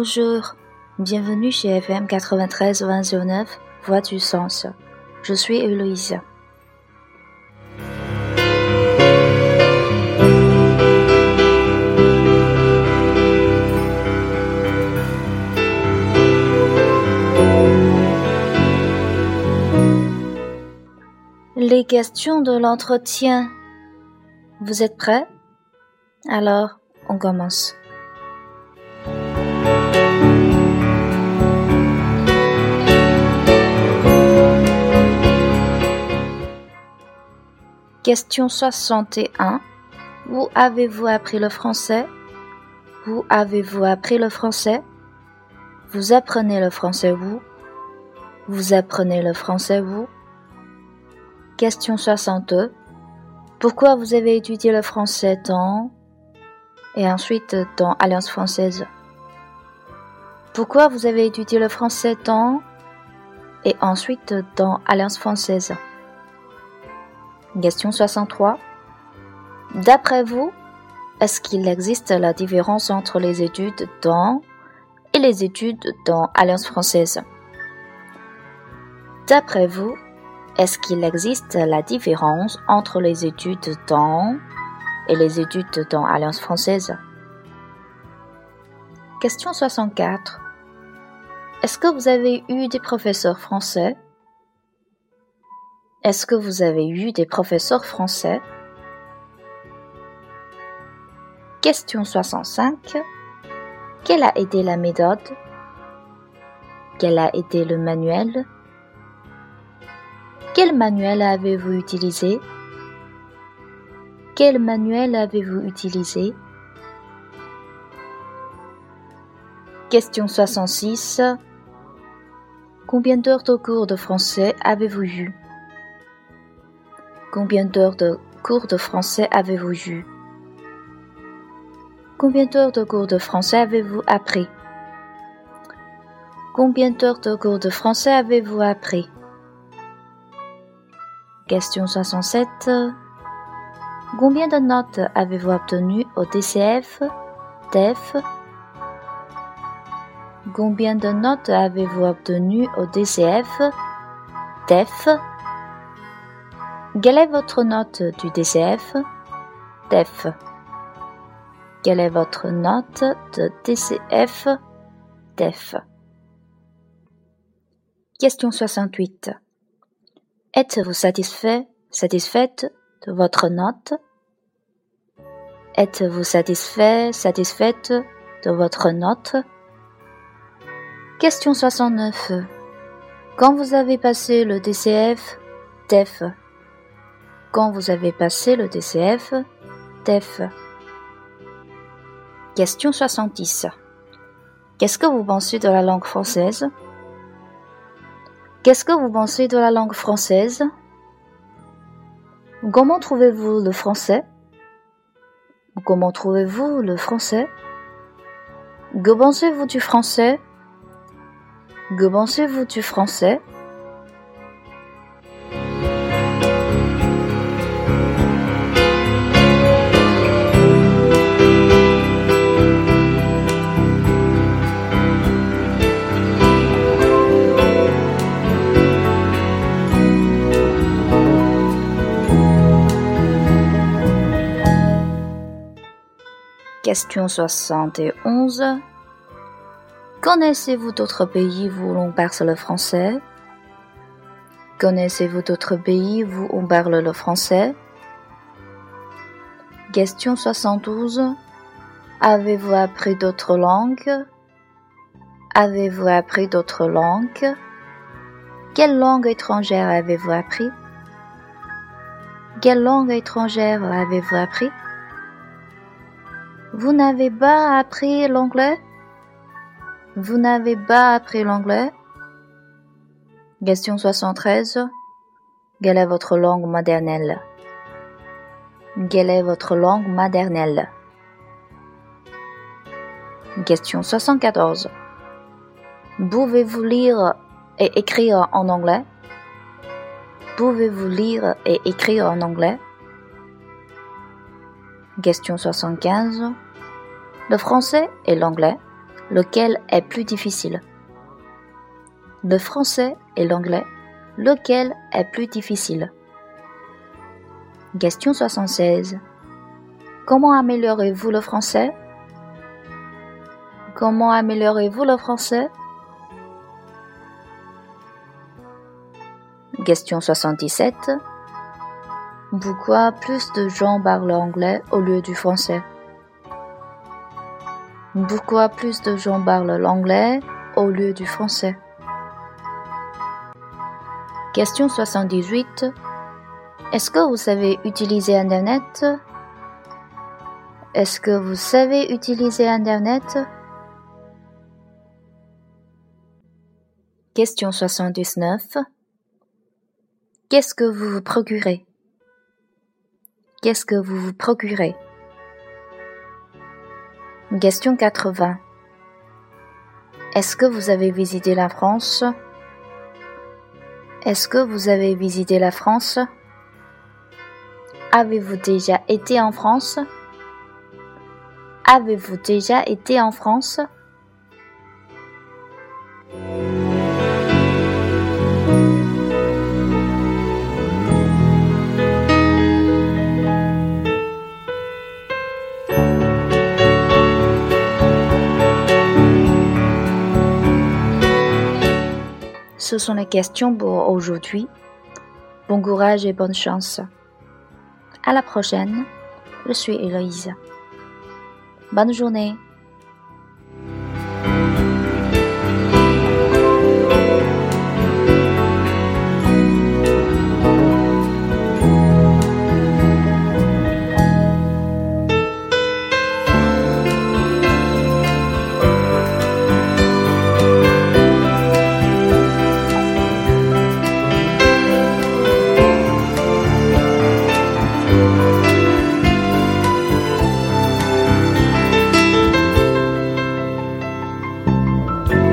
Bonjour, bienvenue chez FM 93 2009, Voix du Sens. Je suis Héloïse. Les questions de l'entretien. Vous êtes prêts? Alors, on commence. Question 61. Où avez-vous appris le français? Où avez-vous appris le français? Vous apprenez le français où? Vous apprenez le français où? Question 62. Pourquoi vous avez étudié le français dans et ensuite dans Alliance française? Pourquoi vous avez étudié le français dans et ensuite dans Alliance française? Question 63. D'après vous, est-ce qu'il existe la différence entre les études dans et les études dans Alliance française? D'après vous, est-ce qu'il existe la différence entre les études dans et les études dans Alliance française? Question 64. Est-ce que vous avez eu des professeurs français est-ce que vous avez eu des professeurs français Question 65. Quelle a été la méthode Quel a été le manuel Quel manuel avez-vous utilisé Quel manuel avez-vous utilisé Question 66. Combien d'heures de cours de français avez-vous eu Combien d'heures de cours de français avez-vous eu? Combien d'heures de cours de français avez-vous appris? Combien d'heures de cours de français avez-vous appris? Question 67. Combien de notes avez-vous obtenues au DCF, TEF Combien de notes avez-vous obtenues au DCF, TEF quelle est votre note du DCF DEF. Quelle est votre note de DCF DEF. Question 68. Êtes-vous satisfait, satisfaite de votre note? Êtes-vous satisfait, satisfaite de votre note? Question 69. Quand vous avez passé le DCF, DEF, quand vous avez passé le DCF, TEF. Question 70. Qu'est-ce que vous pensez de la langue française? Qu'est-ce que vous pensez de la langue française? Comment trouvez-vous le français? Comment trouvez-vous le français? Que pensez-vous du français? Que pensez-vous du français? Question 71. Connaissez-vous d'autres pays où l'on parle le français? Connaissez-vous d'autres pays où on parle le français? Question 72. Avez-vous appris d'autres langues? Avez-vous appris d'autres langues? Quelle langue étrangère avez-vous appris? Quelle langue étrangère avez-vous appris? Vous n'avez pas appris l'anglais? Vous n'avez pas appris l'anglais? Question 73. Quelle est votre langue maternelle? Quelle est votre langue maternelle? Question 74. Pouvez-vous lire et écrire en anglais? Pouvez-vous lire et écrire en anglais? Question 75. Le français et l'anglais, Lequel est plus difficile? Le français et l'anglais. Lequel est plus difficile? Question 76. Comment améliorez-vous le français? Comment améliorez-vous le français? Question 77. Pourquoi plus de gens parlent anglais au lieu du français? Pourquoi plus de gens parlent l'anglais au lieu du français. Question 78. Est-ce que vous savez utiliser Internet? Est-ce que vous savez utiliser Internet? Question 79. Qu'est-ce que vous vous procurez? Qu'est-ce que vous vous procurez? Question 80. Est-ce que vous avez visité la France? Est-ce que vous avez visité la France? Avez-vous déjà été en France? Avez-vous déjà été en France? Ce sont les questions pour aujourd'hui. Bon courage et bonne chance. À la prochaine. Je suis Héloïse. Bonne journée.